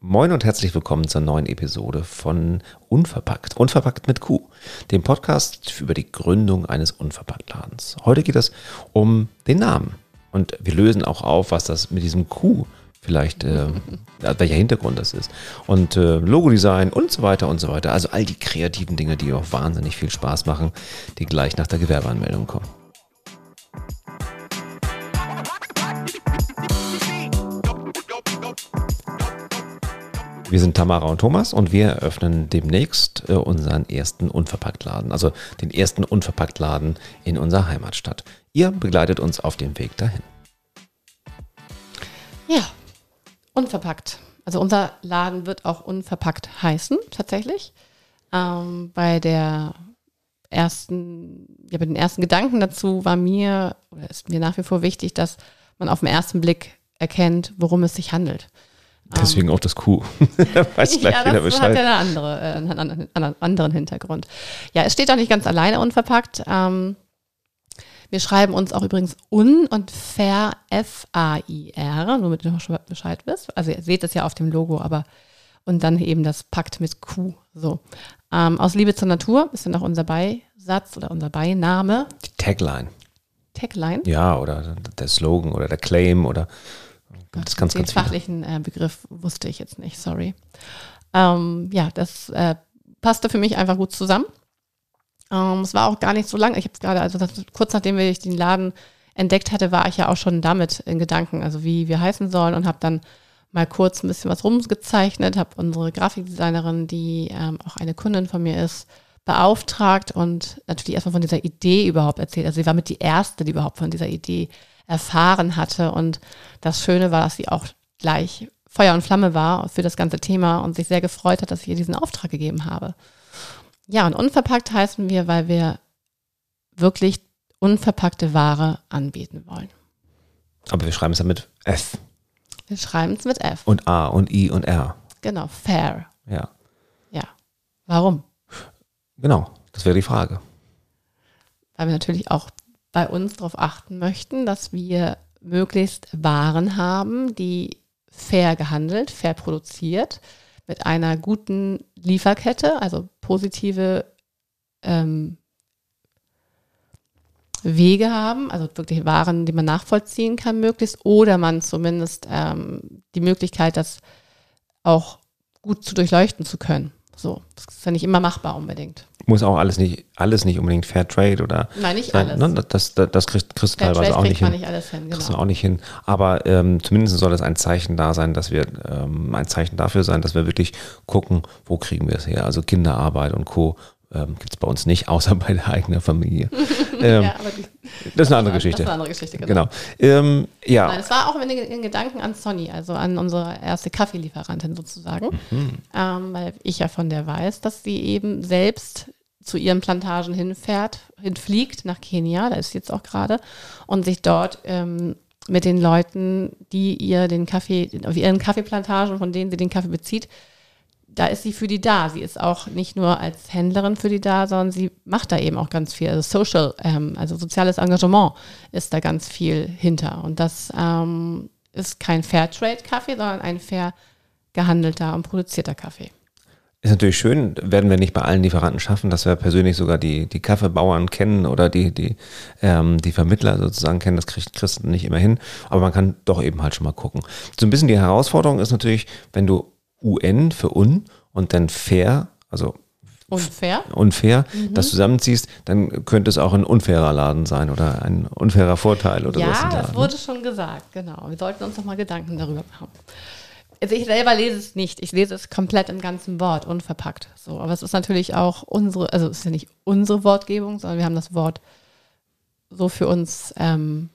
Moin und herzlich willkommen zur neuen Episode von Unverpackt. Unverpackt mit Q, dem Podcast über die Gründung eines Unverpacktladens. Heute geht es um den Namen. Und wir lösen auch auf, was das mit diesem Q vielleicht, äh, welcher Hintergrund das ist. Und äh, Logodesign und so weiter und so weiter. Also all die kreativen Dinge, die auch wahnsinnig viel Spaß machen, die gleich nach der Gewerbeanmeldung kommen. Wir sind Tamara und Thomas und wir eröffnen demnächst äh, unseren ersten Unverpacktladen, also den ersten Unverpacktladen in unserer Heimatstadt. Ihr begleitet uns auf dem Weg dahin. Ja, unverpackt. Also unser Laden wird auch unverpackt heißen, tatsächlich. Ähm, bei der ersten, ja, bei den ersten Gedanken dazu war mir, oder ist mir nach wie vor wichtig, dass man auf den ersten Blick erkennt, worum es sich handelt. Deswegen auch das Q. Weiß gleich ja, wieder das Bescheid. hat ja eine andere, äh, einen anderen Hintergrund. Ja, es steht auch nicht ganz alleine unverpackt. Ähm, wir schreiben uns auch übrigens un und fair F-A-I-R, nur damit du noch schon Bescheid wisst. Also ihr seht es ja auf dem Logo, aber und dann eben das Pakt mit Q. So. Ähm, aus Liebe zur Natur ist dann auch unser Beisatz oder unser Beiname. Die Tagline. Tagline? Ja, oder der Slogan oder der Claim oder Gott, das ganz, den ganz fachlichen äh, Begriff wusste ich jetzt nicht, sorry. Ähm, ja, das äh, passte für mich einfach gut zusammen. Ähm, es war auch gar nicht so lang. Ich habe es gerade, also das, kurz nachdem ich den Laden entdeckt hatte, war ich ja auch schon damit in Gedanken, also wie wir heißen sollen und habe dann mal kurz ein bisschen was rumgezeichnet, habe unsere Grafikdesignerin, die ähm, auch eine Kundin von mir ist, beauftragt und natürlich erstmal von dieser Idee überhaupt erzählt. Also sie war mit die erste, die überhaupt von dieser Idee erfahren hatte. Und das Schöne war, dass sie auch gleich Feuer und Flamme war für das ganze Thema und sich sehr gefreut hat, dass ich ihr diesen Auftrag gegeben habe. Ja, und unverpackt heißen wir, weil wir wirklich unverpackte Ware anbieten wollen. Aber wir schreiben es ja mit F. Wir schreiben es mit F. Und A und I und R. Genau, fair. Ja. Ja. Warum? Genau, das wäre die Frage. Weil wir natürlich auch bei uns darauf achten möchten, dass wir möglichst Waren haben, die fair gehandelt, fair produziert, mit einer guten Lieferkette, also positive ähm, Wege haben, also wirklich Waren, die man nachvollziehen kann, möglichst, oder man zumindest ähm, die Möglichkeit, das auch gut zu durchleuchten zu können. So, das ist ja nicht immer machbar unbedingt. Muss auch alles nicht, alles nicht unbedingt Fair Trade oder. Nein, nicht sein, alles. Ne? Das, das, das kriegst, kriegst du teilweise auch nicht hin. Nicht alles hin genau. Kriegst du auch nicht hin. Aber ähm, zumindest soll es ein Zeichen da sein, dass wir, ähm, ein Zeichen dafür sein, dass wir wirklich gucken, wo kriegen wir es her. Also Kinderarbeit und Co. Ähm, Gibt es bei uns nicht, außer bei der eigenen Familie. ähm, ja, die, das ist eine andere Geschichte. Das ist eine andere Geschichte, genau. genau. Ähm, ja. Nein, es war auch in, Gedanken an Sonny, also an unsere erste Kaffeelieferantin sozusagen, mhm. ähm, weil ich ja von der weiß, dass sie eben selbst zu ihren Plantagen hinfährt, hinfliegt nach Kenia, da ist sie jetzt auch gerade, und sich dort ähm, mit den Leuten, die ihr den Kaffee, auf ihren Kaffeeplantagen, von denen sie den Kaffee bezieht, da ist sie für die da. Sie ist auch nicht nur als Händlerin für die da, sondern sie macht da eben auch ganz viel. Also Social, ähm, also soziales Engagement ist da ganz viel hinter. Und das ähm, ist kein Fairtrade-Kaffee, sondern ein fair gehandelter und produzierter Kaffee. Ist natürlich schön, werden wir nicht bei allen Lieferanten schaffen, dass wir persönlich sogar die, die Kaffeebauern kennen oder die, die, ähm, die Vermittler sozusagen kennen. Das kriegt Christen nicht immer hin, aber man kann doch eben halt schon mal gucken. So ein bisschen die Herausforderung ist natürlich, wenn du UN für un und dann fair, also unfair, unfair mhm. das zusammenziehst, dann könnte es auch ein unfairer Laden sein oder ein unfairer Vorteil oder ja, so. Ja, das wurde schon gesagt, genau. Wir sollten uns noch mal Gedanken darüber machen. Also ich selber lese es nicht. Ich lese es komplett im ganzen Wort, unverpackt. So, aber es ist natürlich auch unsere, also es ist ja nicht unsere Wortgebung, sondern wir haben das Wort so für uns ähm,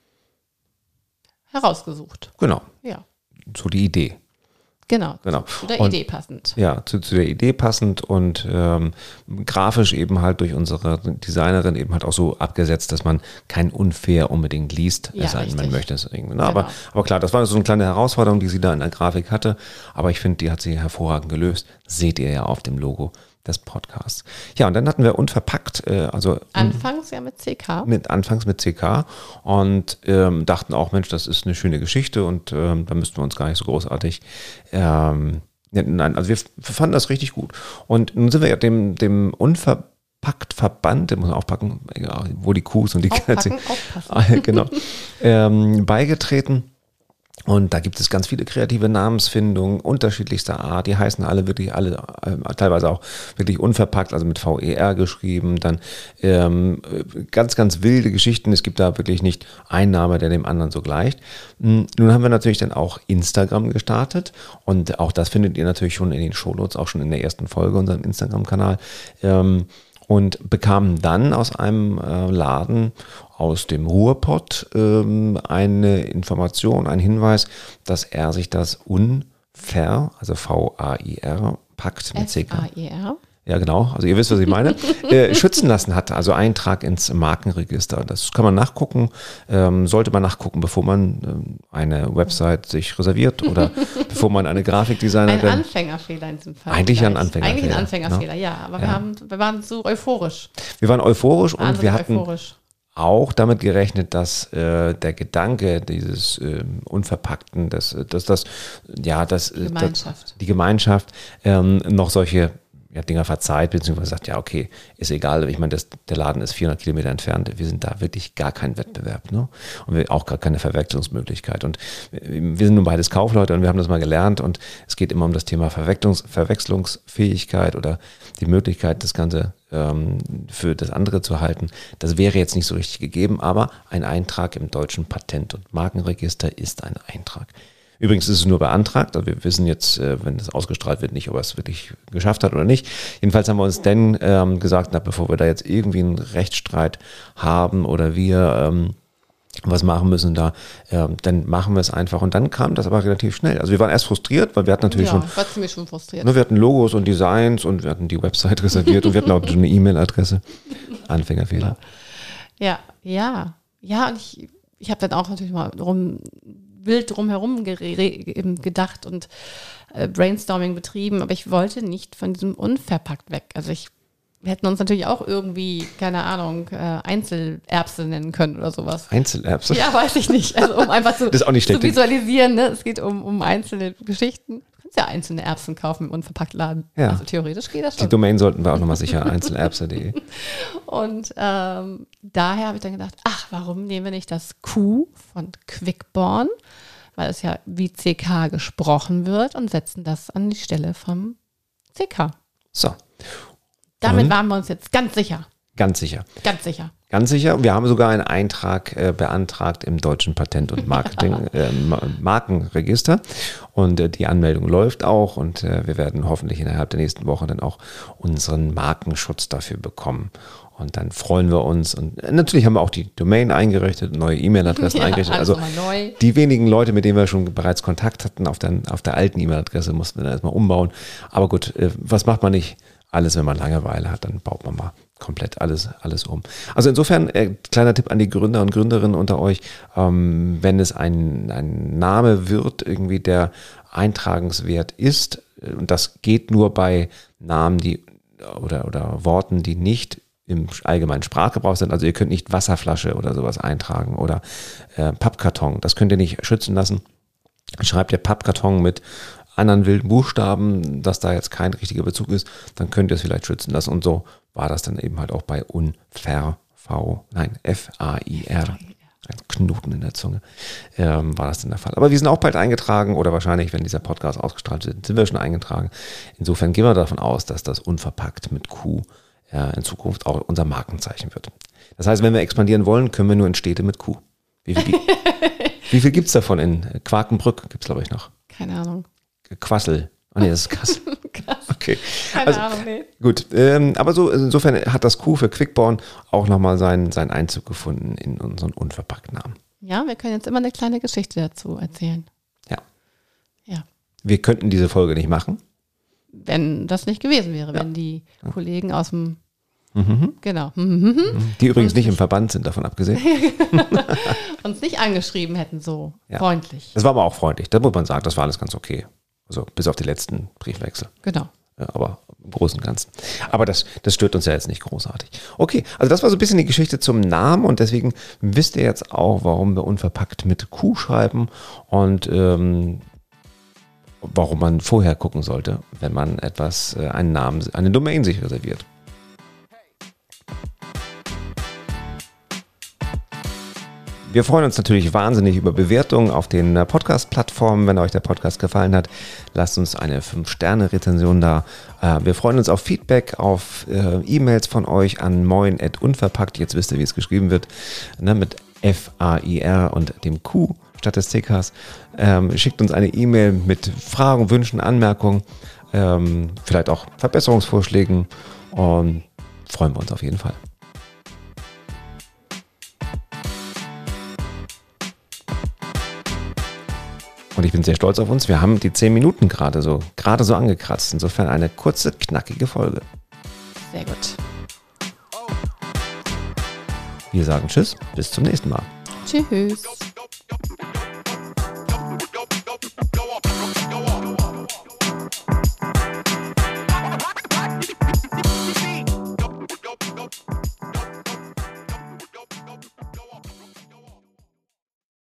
herausgesucht. Genau. Ja. So die Idee. Genau, genau. Zu, der und, Idee passend. Ja, zu, zu, der Idee passend und ähm, grafisch eben halt durch unsere Designerin eben halt auch so abgesetzt, dass man kein unfair unbedingt liest, ja, es sei denn, man möchte es irgendwie. Ne? Genau. Aber, aber klar, das war so eine kleine Herausforderung, die sie da in der Grafik hatte. Aber ich finde, die hat sie hervorragend gelöst. Seht ihr ja auf dem Logo des Podcasts. Ja, und dann hatten wir unverpackt, äh, also anfangs ja mit CK. Mit anfangs mit CK und ähm, dachten auch, Mensch, das ist eine schöne Geschichte und ähm, da müssten wir uns gar nicht so großartig ähm, nein, also wir fanden das richtig gut. Und nun sind wir ja dem, dem unverpackt Verband, den muss man aufpacken, wo die Kuhs und die Katze, genau, ähm, beigetreten. Und da gibt es ganz viele kreative Namensfindungen unterschiedlichster Art. Die heißen alle wirklich, alle äh, teilweise auch wirklich unverpackt, also mit VER geschrieben. Dann ähm, ganz, ganz wilde Geschichten. Es gibt da wirklich nicht ein Name, der dem anderen so gleicht. Hm, nun haben wir natürlich dann auch Instagram gestartet. Und auch das findet ihr natürlich schon in den Shownotes, auch schon in der ersten Folge unserem Instagram-Kanal. Ähm, und bekamen dann aus einem äh, Laden aus dem Ruhrpott ähm, eine Information, ein Hinweis, dass er sich das unfair, also V-A-I-R, packt mit CK. Ja genau, also ihr wisst, was ich meine, äh, schützen lassen hat, also Eintrag ins Markenregister. Das kann man nachgucken, ähm, sollte man nachgucken, bevor man ähm, eine Website sich reserviert oder bevor man eine Grafikdesignerin... Ein Anfängerfehler in diesem Fall. Eigentlich ein Anfängerfehler. Eigentlich ein Anfängerfehler, ja, aber Wir, haben, wir waren so euphorisch. Wir waren euphorisch und wir hatten... Euphorisch auch damit gerechnet, dass äh, der Gedanke dieses äh, Unverpackten, dass, dass das, ja, das, Gemeinschaft. Das, die Gemeinschaft ähm, noch solche ja, Dinger verzeiht, beziehungsweise sagt, ja, okay, ist egal. Ich meine, das, der Laden ist 400 Kilometer entfernt. Wir sind da wirklich gar kein Wettbewerb. Ne? Und wir auch gar keine Verwechslungsmöglichkeit. Und wir sind nun beides Kaufleute und wir haben das mal gelernt. Und es geht immer um das Thema Verwechslungs Verwechslungsfähigkeit oder die Möglichkeit, das Ganze ähm, für das andere zu halten. Das wäre jetzt nicht so richtig gegeben, aber ein Eintrag im deutschen Patent- und Markenregister ist ein Eintrag. Übrigens ist es nur beantragt, also wir wissen jetzt, äh, wenn es ausgestrahlt wird, nicht, ob er es wirklich geschafft hat oder nicht. Jedenfalls haben wir uns dann ähm, gesagt, na, bevor wir da jetzt irgendwie einen Rechtsstreit haben oder wir ähm, was machen müssen da, äh, dann machen wir es einfach. Und dann kam das aber relativ schnell. Also wir waren erst frustriert, weil wir hatten natürlich ja, schon, war ziemlich schon frustriert. Ne, wir hatten Logos und Designs und wir hatten die Website reserviert und wir hatten auch eine E-Mail-Adresse. Anfängerfehler. Ja, ja, ja. Und ich, ich habe dann auch natürlich mal rum wild drumherum gedacht und äh, Brainstorming betrieben, aber ich wollte nicht von diesem unverpackt weg. Also ich wir hätten uns natürlich auch irgendwie, keine Ahnung, äh, Einzelerbse nennen können oder sowas. Einzelerbse? Ja, weiß ich nicht. Also um einfach zu, zu visualisieren, ne? es geht um, um einzelne Geschichten. Kannst ja einzelne Erbsen kaufen im Unverpacktladen. Ja. Also theoretisch geht das schon. Die Domain sollten wir auch nochmal sicher, einzelerbse.de. Und ähm, daher habe ich dann gedacht, ach, warum nehmen wir nicht das Q von Quickborn, weil es ja wie CK gesprochen wird und setzen das an die Stelle vom CK. So. Damit waren wir uns jetzt ganz sicher. Ganz sicher. Ganz sicher. Ganz sicher. Wir haben sogar einen Eintrag äh, beantragt im deutschen Patent- und Marketing, äh, Markenregister. Und äh, die Anmeldung läuft auch und äh, wir werden hoffentlich innerhalb der nächsten Woche dann auch unseren Markenschutz dafür bekommen. Und dann freuen wir uns. Und äh, natürlich haben wir auch die Domain eingerichtet, neue E-Mail-Adressen ja, eingerichtet. Also die wenigen Leute, mit denen wir schon bereits Kontakt hatten, auf der, auf der alten E-Mail-Adresse mussten wir dann erstmal umbauen. Aber gut, äh, was macht man nicht? alles, wenn man Langeweile hat, dann baut man mal komplett alles, alles um. Also insofern, äh, kleiner Tipp an die Gründer und Gründerinnen unter euch, ähm, wenn es ein, ein Name wird, irgendwie der eintragenswert ist, äh, und das geht nur bei Namen, die oder, oder Worten, die nicht im allgemeinen Sprachgebrauch sind. Also ihr könnt nicht Wasserflasche oder sowas eintragen oder äh, Pappkarton. Das könnt ihr nicht schützen lassen. Schreibt ihr Pappkarton mit anderen wilden Buchstaben, dass da jetzt kein richtiger Bezug ist, dann könnt ihr es vielleicht schützen lassen. Und so war das dann eben halt auch bei Unfair, V, nein, F-A-I-R. Ein Knoten in der Zunge, ähm, war das dann der Fall. Aber wir sind auch bald eingetragen oder wahrscheinlich, wenn dieser Podcast ausgestrahlt wird, sind wir schon eingetragen. Insofern gehen wir davon aus, dass das unverpackt mit Q äh, in Zukunft auch unser Markenzeichen wird. Das heißt, wenn wir expandieren wollen, können wir nur in Städte mit Q. Wie viel, wie viel gibt es davon in Quakenbrück? Gibt es, glaube ich, noch. Keine Ahnung. Quassel. Oh nee, das ist Kassel. Okay. Keine also, Ahnung, nee. Gut, ähm, aber so insofern hat das Q für Quickborn auch nochmal seinen, seinen Einzug gefunden in unseren unverpackten Namen. Ja, wir können jetzt immer eine kleine Geschichte dazu erzählen. Ja. Ja. Wir könnten diese Folge nicht machen. Wenn das nicht gewesen wäre, ja. wenn die ja. Kollegen aus dem Mhm. Genau. Mhm. Die übrigens nicht im Verband sind, davon abgesehen. uns nicht angeschrieben hätten, so ja. freundlich. Das war aber auch freundlich, das muss man sagen, das war alles ganz okay. Also bis auf die letzten Briefwechsel. Genau. Ja, aber im Großen und Ganzen. Aber das, das stört uns ja jetzt nicht großartig. Okay, also das war so ein bisschen die Geschichte zum Namen und deswegen wisst ihr jetzt auch, warum wir unverpackt mit Q schreiben und ähm, warum man vorher gucken sollte, wenn man etwas, äh, einen Namen, eine Domain sich reserviert. Wir freuen uns natürlich wahnsinnig über Bewertungen auf den äh, Podcast-Plattformen. Wenn euch der Podcast gefallen hat, lasst uns eine 5-Sterne-Rezension da. Äh, wir freuen uns auf Feedback, auf äh, E-Mails von euch an moin.unverpackt. Jetzt wisst ihr, wie es geschrieben wird. Ne, mit F-A-I-R und dem Q statt des Stickers. Ähm, schickt uns eine E-Mail mit Fragen, Wünschen, Anmerkungen, ähm, vielleicht auch Verbesserungsvorschlägen und freuen wir uns auf jeden Fall. Und ich bin sehr stolz auf uns. Wir haben die 10 Minuten gerade so, gerade so angekratzt. Insofern eine kurze, knackige Folge. Sehr gut. Wir sagen Tschüss, bis zum nächsten Mal. Tschüss.